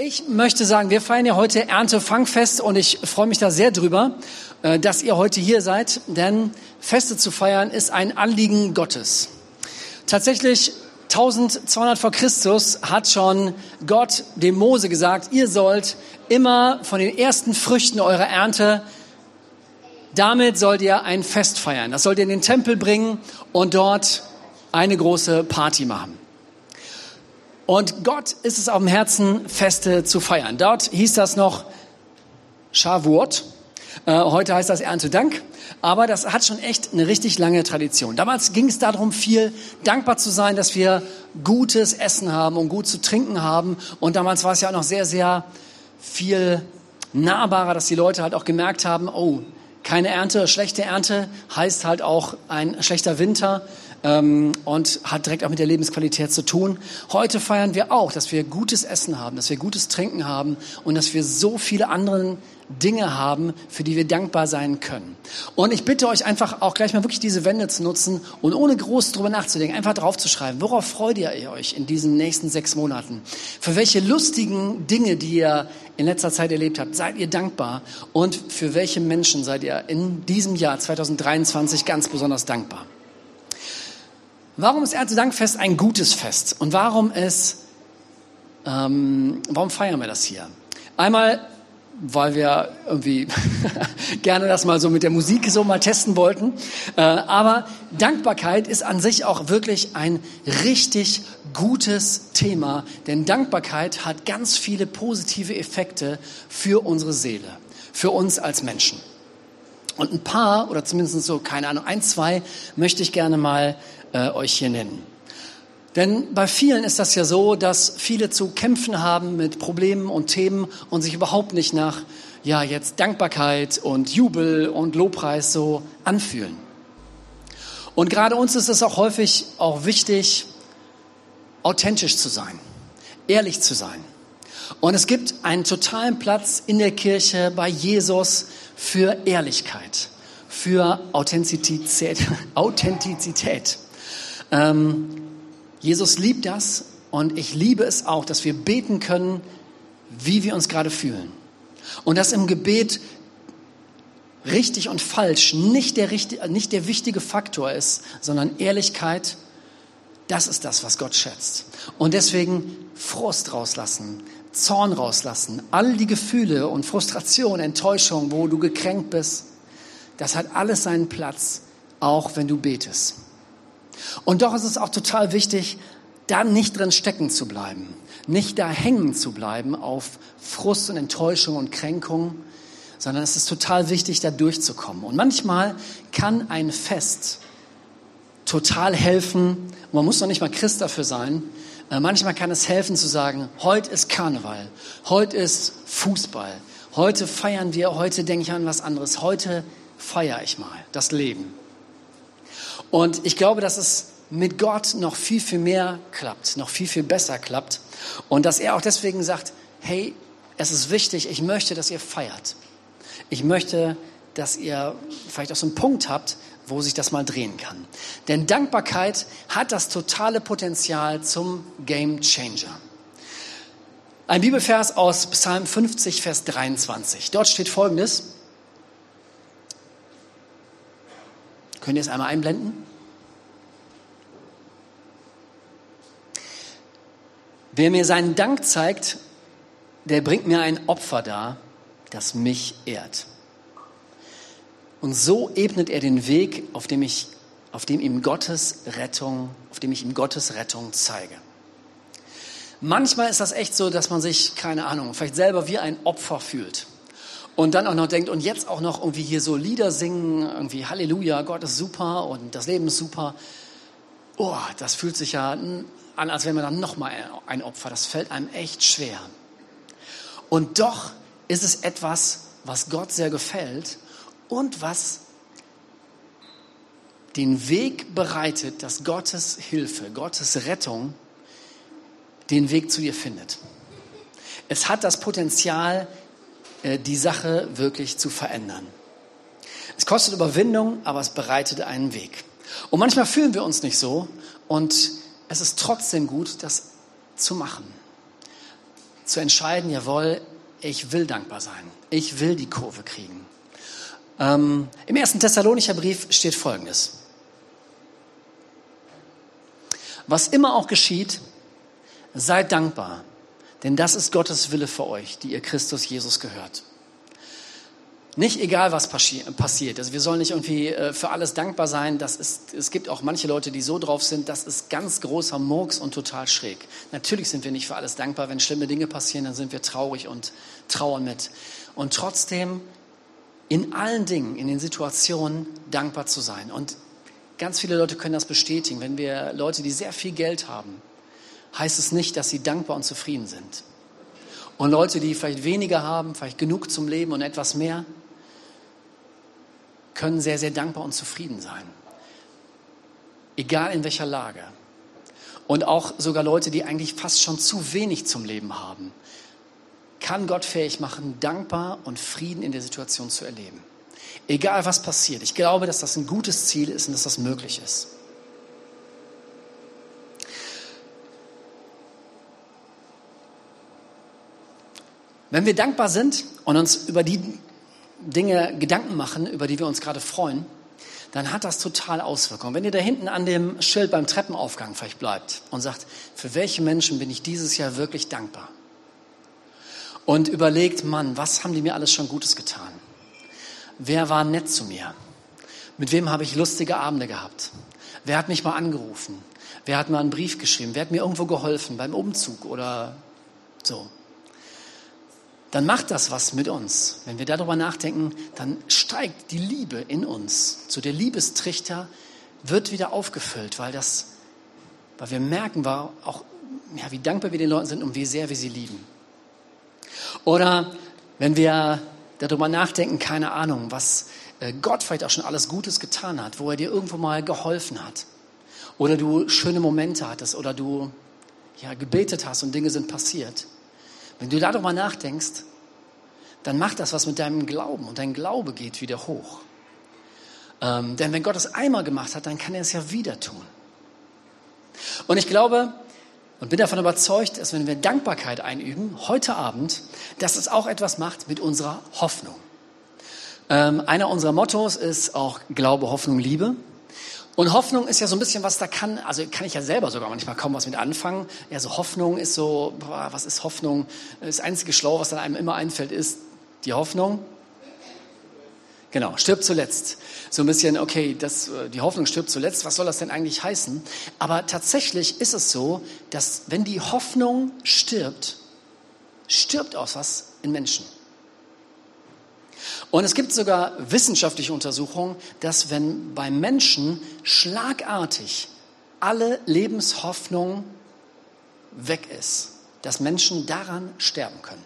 Ich möchte sagen, wir feiern ja heute Erntefangfest und ich freue mich da sehr drüber, äh, dass ihr heute hier seid, denn Feste zu feiern ist ein Anliegen Gottes. Tatsächlich 1200 vor Christus hat schon Gott dem Mose gesagt, ihr sollt immer von den ersten Früchten eurer Ernte, damit sollt ihr ein Fest feiern. Das sollt ihr in den Tempel bringen und dort eine große Party machen. Und Gott ist es auf dem Herzen, Feste zu feiern. Dort hieß das noch Shavuot. Äh, heute heißt das Erntedank. Aber das hat schon echt eine richtig lange Tradition. Damals ging es darum, viel dankbar zu sein, dass wir gutes Essen haben und gut zu trinken haben. Und damals war es ja auch noch sehr, sehr viel nahbarer, dass die Leute halt auch gemerkt haben, oh, keine Ernte, schlechte Ernte heißt halt auch ein schlechter Winter ähm, und hat direkt auch mit der Lebensqualität zu tun. Heute feiern wir auch, dass wir gutes Essen haben, dass wir gutes Trinken haben und dass wir so viele andere Dinge haben, für die wir dankbar sein können. Und ich bitte euch einfach auch gleich mal wirklich diese Wände zu nutzen und ohne groß drüber nachzudenken, einfach draufzuschreiben, worauf freut ihr euch in diesen nächsten sechs Monaten? Für welche lustigen Dinge, die ihr in letzter Zeit erlebt habt, seid ihr dankbar? Und für welche Menschen seid ihr in diesem Jahr 2023 ganz besonders dankbar? Warum ist Erntedankfest ein gutes Fest? Und warum ist, ähm, warum feiern wir das hier? Einmal, weil wir irgendwie gerne das mal so mit der Musik so mal testen wollten. Äh, aber Dankbarkeit ist an sich auch wirklich ein richtig gutes Thema, denn Dankbarkeit hat ganz viele positive Effekte für unsere Seele, für uns als Menschen. Und ein paar, oder zumindest so, keine Ahnung, ein, zwei möchte ich gerne mal äh, euch hier nennen. Denn bei vielen ist das ja so, dass viele zu kämpfen haben mit Problemen und Themen und sich überhaupt nicht nach, ja, jetzt Dankbarkeit und Jubel und Lobpreis so anfühlen. Und gerade uns ist es auch häufig auch wichtig, authentisch zu sein, ehrlich zu sein. Und es gibt einen totalen Platz in der Kirche bei Jesus für Ehrlichkeit, für Authentizität. Authentizität. Ähm, Jesus liebt das und ich liebe es auch, dass wir beten können, wie wir uns gerade fühlen. Und dass im Gebet richtig und falsch nicht der, nicht der wichtige Faktor ist, sondern Ehrlichkeit, das ist das, was Gott schätzt. Und deswegen Frust rauslassen, Zorn rauslassen, all die Gefühle und Frustration, Enttäuschung, wo du gekränkt bist, das hat alles seinen Platz, auch wenn du betest. Und doch ist es auch total wichtig, da nicht drin stecken zu bleiben, nicht da hängen zu bleiben auf Frust und Enttäuschung und Kränkung, sondern es ist total wichtig, da durchzukommen. Und manchmal kann ein Fest total helfen, man muss noch nicht mal Christ dafür sein, äh, manchmal kann es helfen zu sagen, heute ist Karneval, heute ist Fußball, heute feiern wir, heute denke ich an was anderes, heute feiere ich mal das Leben. Und ich glaube, dass es mit Gott noch viel, viel mehr klappt, noch viel, viel besser klappt. Und dass er auch deswegen sagt, hey, es ist wichtig, ich möchte, dass ihr feiert. Ich möchte, dass ihr vielleicht auch so einen Punkt habt, wo sich das mal drehen kann. Denn Dankbarkeit hat das totale Potenzial zum Game Changer. Ein Bibelvers aus Psalm 50, Vers 23. Dort steht Folgendes. Könnt ihr es einmal einblenden? Wer mir seinen Dank zeigt, der bringt mir ein Opfer dar, das mich ehrt. Und so ebnet er den Weg, auf dem ich, auf dem ihm Gottes Rettung, auf dem ich ihm Gottes Rettung zeige. Manchmal ist das echt so, dass man sich, keine Ahnung, vielleicht selber wie ein Opfer fühlt und dann auch noch denkt, und jetzt auch noch irgendwie hier so Lieder singen, irgendwie Halleluja, Gott ist super und das Leben ist super. Oh, das fühlt sich ja an, als wäre man dann nochmal ein Opfer. Das fällt einem echt schwer. Und doch ist es etwas, was Gott sehr gefällt und was den Weg bereitet, dass Gottes Hilfe, Gottes Rettung den Weg zu dir findet. Es hat das Potenzial, die Sache wirklich zu verändern. Es kostet Überwindung, aber es bereitet einen Weg. Und manchmal fühlen wir uns nicht so und es ist trotzdem gut, das zu machen. zu entscheiden, jawohl, ich will dankbar sein. Ich will die Kurve kriegen. Ähm, Im ersten Thessalonicher Brief steht Folgendes. Was immer auch geschieht, seid dankbar, denn das ist Gottes Wille für euch, die ihr Christus Jesus gehört. Nicht egal, was passiert. Also wir sollen nicht irgendwie äh, für alles dankbar sein. Das ist, es gibt auch manche Leute, die so drauf sind, das ist ganz großer Murks und total schräg. Natürlich sind wir nicht für alles dankbar. Wenn schlimme Dinge passieren, dann sind wir traurig und trauern mit. Und trotzdem in allen Dingen, in den Situationen dankbar zu sein. Und ganz viele Leute können das bestätigen. Wenn wir Leute, die sehr viel Geld haben, heißt es nicht, dass sie dankbar und zufrieden sind. Und Leute, die vielleicht weniger haben, vielleicht genug zum Leben und etwas mehr, können sehr, sehr dankbar und zufrieden sein. Egal in welcher Lage. Und auch sogar Leute, die eigentlich fast schon zu wenig zum Leben haben, kann Gott fähig machen, dankbar und Frieden in der Situation zu erleben. Egal was passiert. Ich glaube, dass das ein gutes Ziel ist und dass das möglich ist. Wenn wir dankbar sind und uns über die Dinge Gedanken machen, über die wir uns gerade freuen, dann hat das total Auswirkungen. Wenn ihr da hinten an dem Schild beim Treppenaufgang vielleicht bleibt und sagt, für welche Menschen bin ich dieses Jahr wirklich dankbar? Und überlegt, Mann, was haben die mir alles schon Gutes getan? Wer war nett zu mir? Mit wem habe ich lustige Abende gehabt? Wer hat mich mal angerufen? Wer hat mir einen Brief geschrieben? Wer hat mir irgendwo geholfen beim Umzug oder so? Dann macht das was mit uns. Wenn wir darüber nachdenken, dann steigt die Liebe in uns. So der Liebestrichter wird wieder aufgefüllt, weil das, weil wir merken, war auch, ja, wie dankbar wir den Leuten sind und wie sehr wir sie lieben. Oder wenn wir darüber nachdenken, keine Ahnung, was äh, Gott vielleicht auch schon alles Gutes getan hat, wo er dir irgendwo mal geholfen hat. Oder du schöne Momente hattest oder du ja, gebetet hast und Dinge sind passiert wenn du darüber nachdenkst, dann macht das was mit deinem Glauben und dein Glaube geht wieder hoch. Ähm, denn wenn Gott es einmal gemacht hat, dann kann er es ja wieder tun. Und ich glaube und bin davon überzeugt, dass wenn wir Dankbarkeit einüben, heute Abend, dass es auch etwas macht mit unserer Hoffnung. Ähm, einer unserer Mottos ist auch Glaube, Hoffnung, Liebe. Und Hoffnung ist ja so ein bisschen was, da kann, also kann ich ja selber sogar manchmal kaum was mit anfangen. Ja, so Hoffnung ist so, boah, was ist Hoffnung? Das einzige Schlau, was dann einem immer einfällt, ist die Hoffnung. Genau, stirbt zuletzt. So ein bisschen, okay, das, äh, die Hoffnung stirbt zuletzt, was soll das denn eigentlich heißen? Aber tatsächlich ist es so, dass wenn die Hoffnung stirbt, stirbt auch was in Menschen. Und es gibt sogar wissenschaftliche Untersuchungen, dass wenn bei Menschen schlagartig alle Lebenshoffnung weg ist, dass Menschen daran sterben können.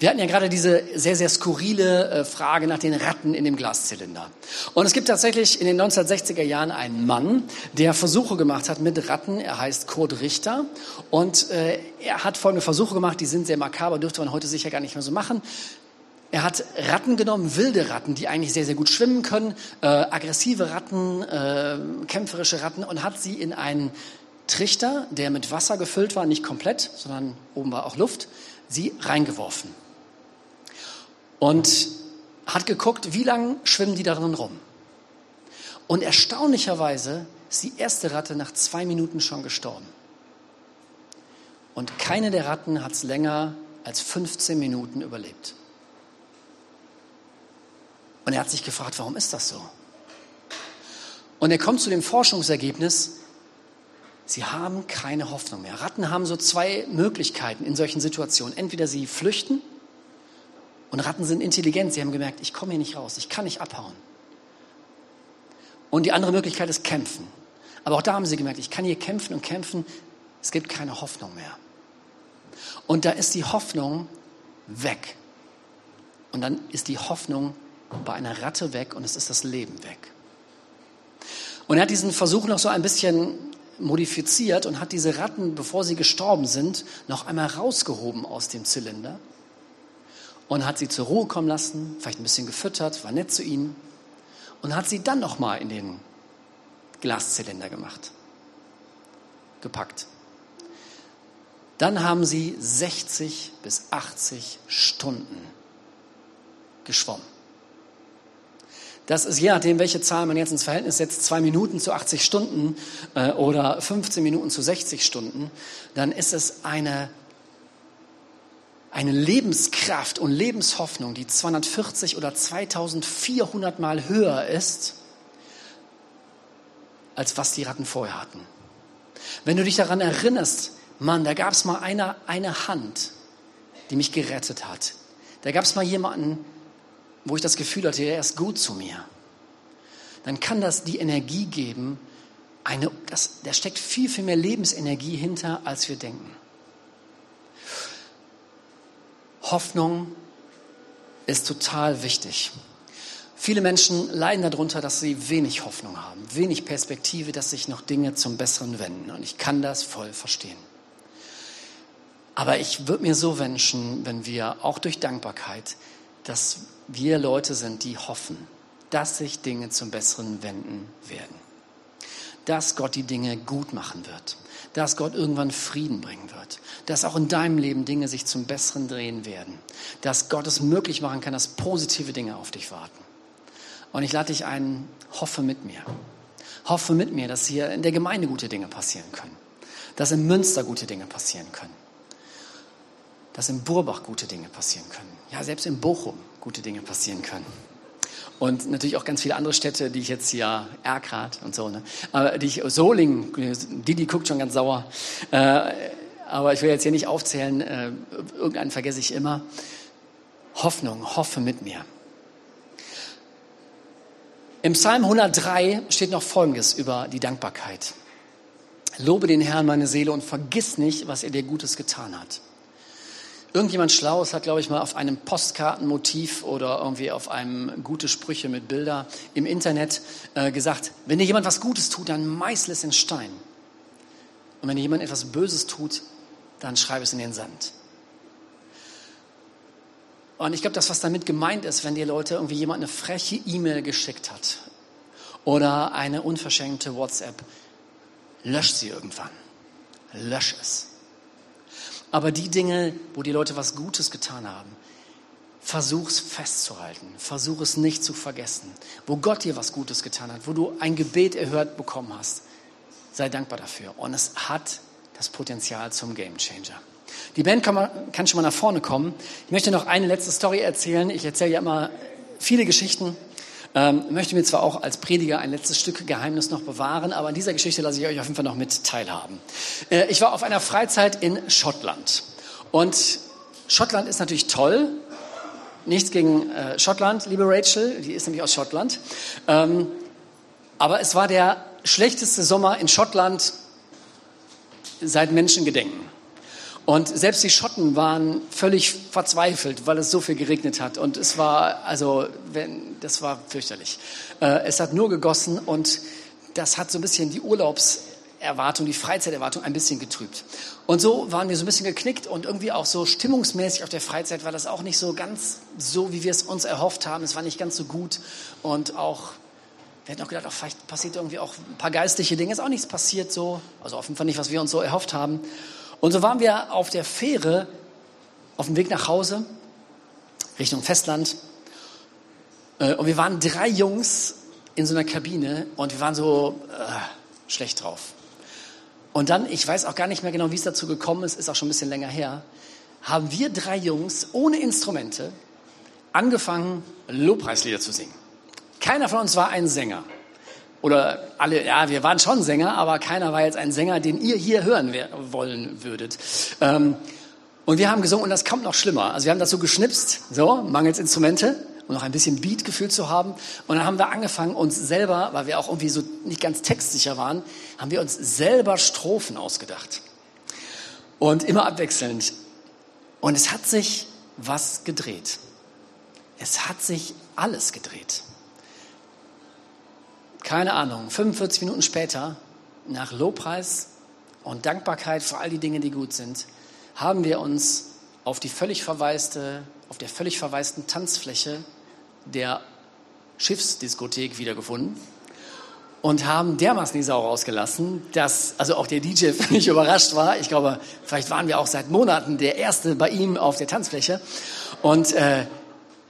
Wir hatten ja gerade diese sehr, sehr skurrile äh, Frage nach den Ratten in dem Glaszylinder. Und es gibt tatsächlich in den 1960er Jahren einen Mann, der Versuche gemacht hat mit Ratten. Er heißt Kurt Richter. Und äh, er hat folgende Versuche gemacht, die sind sehr makaber, dürfte man heute sicher gar nicht mehr so machen. Er hat Ratten genommen, wilde Ratten, die eigentlich sehr, sehr gut schwimmen können, äh, aggressive Ratten, äh, kämpferische Ratten und hat sie in einen Trichter, der mit Wasser gefüllt war, nicht komplett, sondern oben war auch Luft, sie reingeworfen. Und hat geguckt, wie lang schwimmen die darin rum. Und erstaunlicherweise ist die erste Ratte nach zwei Minuten schon gestorben. Und keine der Ratten hat es länger als 15 Minuten überlebt. Und er hat sich gefragt, warum ist das so? Und er kommt zu dem Forschungsergebnis, sie haben keine Hoffnung mehr. Ratten haben so zwei Möglichkeiten in solchen Situationen. Entweder sie flüchten und Ratten sind intelligent. Sie haben gemerkt, ich komme hier nicht raus, ich kann nicht abhauen. Und die andere Möglichkeit ist kämpfen. Aber auch da haben sie gemerkt, ich kann hier kämpfen und kämpfen, es gibt keine Hoffnung mehr. Und da ist die Hoffnung weg. Und dann ist die Hoffnung bei einer Ratte weg und es ist das Leben weg. Und er hat diesen Versuch noch so ein bisschen modifiziert und hat diese Ratten, bevor sie gestorben sind, noch einmal rausgehoben aus dem Zylinder und hat sie zur Ruhe kommen lassen, vielleicht ein bisschen gefüttert, war nett zu ihnen und hat sie dann noch mal in den Glaszylinder gemacht, gepackt. dann haben sie 60 bis 80 Stunden geschwommen. Das ist je nachdem, welche Zahl man jetzt ins Verhältnis setzt, zwei Minuten zu 80 Stunden äh, oder 15 Minuten zu 60 Stunden, dann ist es eine, eine Lebenskraft und Lebenshoffnung, die 240 oder 2400 Mal höher ist, als was die Ratten vorher hatten. Wenn du dich daran erinnerst, Mann, da gab es mal eine, eine Hand, die mich gerettet hat. Da gab es mal jemanden, wo ich das Gefühl hatte, er ist gut zu mir, dann kann das die Energie geben, eine, das, da steckt viel, viel mehr Lebensenergie hinter, als wir denken. Hoffnung ist total wichtig. Viele Menschen leiden darunter, dass sie wenig Hoffnung haben, wenig Perspektive, dass sich noch Dinge zum Besseren wenden. Und ich kann das voll verstehen. Aber ich würde mir so wünschen, wenn wir auch durch Dankbarkeit, dass wir Leute sind, die hoffen, dass sich Dinge zum Besseren wenden werden. Dass Gott die Dinge gut machen wird. Dass Gott irgendwann Frieden bringen wird. Dass auch in deinem Leben Dinge sich zum Besseren drehen werden. Dass Gott es möglich machen kann, dass positive Dinge auf dich warten. Und ich lade dich ein, hoffe mit mir. Hoffe mit mir, dass hier in der Gemeinde gute Dinge passieren können. Dass in Münster gute Dinge passieren können. Dass in Burbach gute Dinge passieren können. Ja, selbst in Bochum gute Dinge passieren können. Und natürlich auch ganz viele andere Städte, die ich jetzt hier, Erkrath und so, ne? aber die ich, Solingen, Didi guckt schon ganz sauer. Äh, aber ich will jetzt hier nicht aufzählen, äh, irgendeinen vergesse ich immer. Hoffnung, hoffe mit mir. Im Psalm 103 steht noch Folgendes über die Dankbarkeit. Lobe den Herrn, meine Seele, und vergiss nicht, was er dir Gutes getan hat. Irgendjemand Schlaues hat, glaube ich, mal auf einem Postkartenmotiv oder irgendwie auf einem gute Sprüche mit Bilder im Internet äh, gesagt, wenn dir jemand was Gutes tut, dann meißel es in Stein. Und wenn dir jemand etwas Böses tut, dann schreib es in den Sand. Und ich glaube, das, was damit gemeint ist, wenn dir Leute irgendwie jemand eine freche E-Mail geschickt hat oder eine unverschenkte WhatsApp, lösch sie irgendwann. Lösch es. Aber die Dinge, wo die Leute was Gutes getan haben, versuch es festzuhalten. Versuch es nicht zu vergessen. Wo Gott dir was Gutes getan hat, wo du ein Gebet erhört bekommen hast, sei dankbar dafür. Und es hat das Potenzial zum Gamechanger. Die Band kann, kann schon mal nach vorne kommen. Ich möchte noch eine letzte Story erzählen. Ich erzähle ja immer viele Geschichten. Ähm, möchte mir zwar auch als Prediger ein letztes Stück Geheimnis noch bewahren, aber an dieser Geschichte lasse ich euch auf jeden Fall noch mit teilhaben. Äh, ich war auf einer Freizeit in Schottland. Und Schottland ist natürlich toll. Nichts gegen äh, Schottland, liebe Rachel, die ist nämlich aus Schottland. Ähm, aber es war der schlechteste Sommer in Schottland seit Menschengedenken. Und selbst die Schotten waren völlig verzweifelt, weil es so viel geregnet hat. Und es war, also, wenn, das war fürchterlich. Äh, es hat nur gegossen und das hat so ein bisschen die Urlaubserwartung, die Freizeiterwartung ein bisschen getrübt. Und so waren wir so ein bisschen geknickt und irgendwie auch so stimmungsmäßig auf der Freizeit war das auch nicht so ganz so, wie wir es uns erhofft haben. Es war nicht ganz so gut und auch wir hätten auch gedacht, auch vielleicht passiert irgendwie auch ein paar geistliche Dinge. Ist auch nichts passiert so. Also Fall nicht, was wir uns so erhofft haben. Und so waren wir auf der Fähre auf dem Weg nach Hause Richtung Festland. Äh, und wir waren drei Jungs in so einer Kabine und wir waren so äh, schlecht drauf. Und dann, ich weiß auch gar nicht mehr genau, wie es dazu gekommen ist, ist auch schon ein bisschen länger her, haben wir drei Jungs ohne Instrumente angefangen, Lobpreislieder zu singen. Keiner von uns war ein Sänger. Oder alle, ja, wir waren schon Sänger, aber keiner war jetzt ein Sänger, den ihr hier hören wollen würdet. Ähm, und wir haben gesungen und das kommt noch schlimmer. Also wir haben so geschnipst, so, mangels Instrumente um noch ein bisschen Beatgefühl zu haben. Und dann haben wir angefangen, uns selber, weil wir auch irgendwie so nicht ganz textsicher waren, haben wir uns selber Strophen ausgedacht. Und immer abwechselnd. Und es hat sich was gedreht. Es hat sich alles gedreht keine Ahnung, 45 Minuten später, nach Lobpreis und Dankbarkeit für all die Dinge, die gut sind, haben wir uns auf die völlig verwaiste, auf der völlig verwaisten Tanzfläche der Schiffsdiskothek wiedergefunden und haben dermaßen die Sau rausgelassen, dass also auch der DJ völlig überrascht war. Ich glaube, vielleicht waren wir auch seit Monaten der Erste bei ihm auf der Tanzfläche und äh,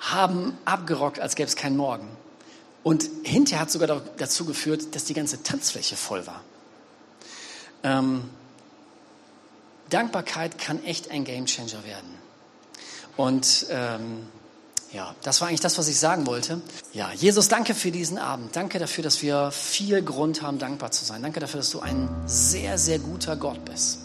haben abgerockt, als gäbe es keinen Morgen. Und hinterher hat sogar dazu geführt, dass die ganze Tanzfläche voll war. Ähm, Dankbarkeit kann echt ein Gamechanger werden. Und ähm, ja, das war eigentlich das, was ich sagen wollte. Ja, Jesus, danke für diesen Abend. Danke dafür, dass wir viel Grund haben, dankbar zu sein. Danke dafür, dass du ein sehr, sehr guter Gott bist.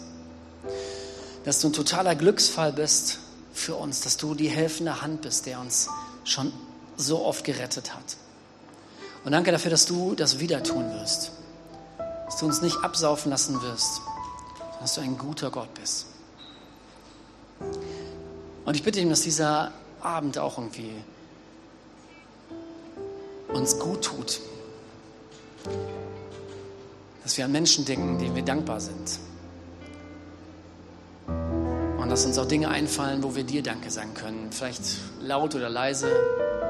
Dass du ein totaler Glücksfall bist für uns, dass du die helfende Hand bist, der uns schon so oft gerettet hat. Und danke dafür, dass du das wieder tun wirst. Dass du uns nicht absaufen lassen wirst, dass du ein guter Gott bist. Und ich bitte ihn, dass dieser Abend auch irgendwie uns gut tut. Dass wir an Menschen denken, denen wir dankbar sind. Und dass uns auch Dinge einfallen, wo wir dir Danke sagen können. Vielleicht laut oder leise.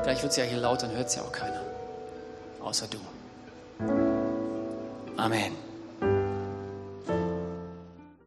Vielleicht wird es ja hier laut, dann hört es ja auch keiner. Außer du. Amen.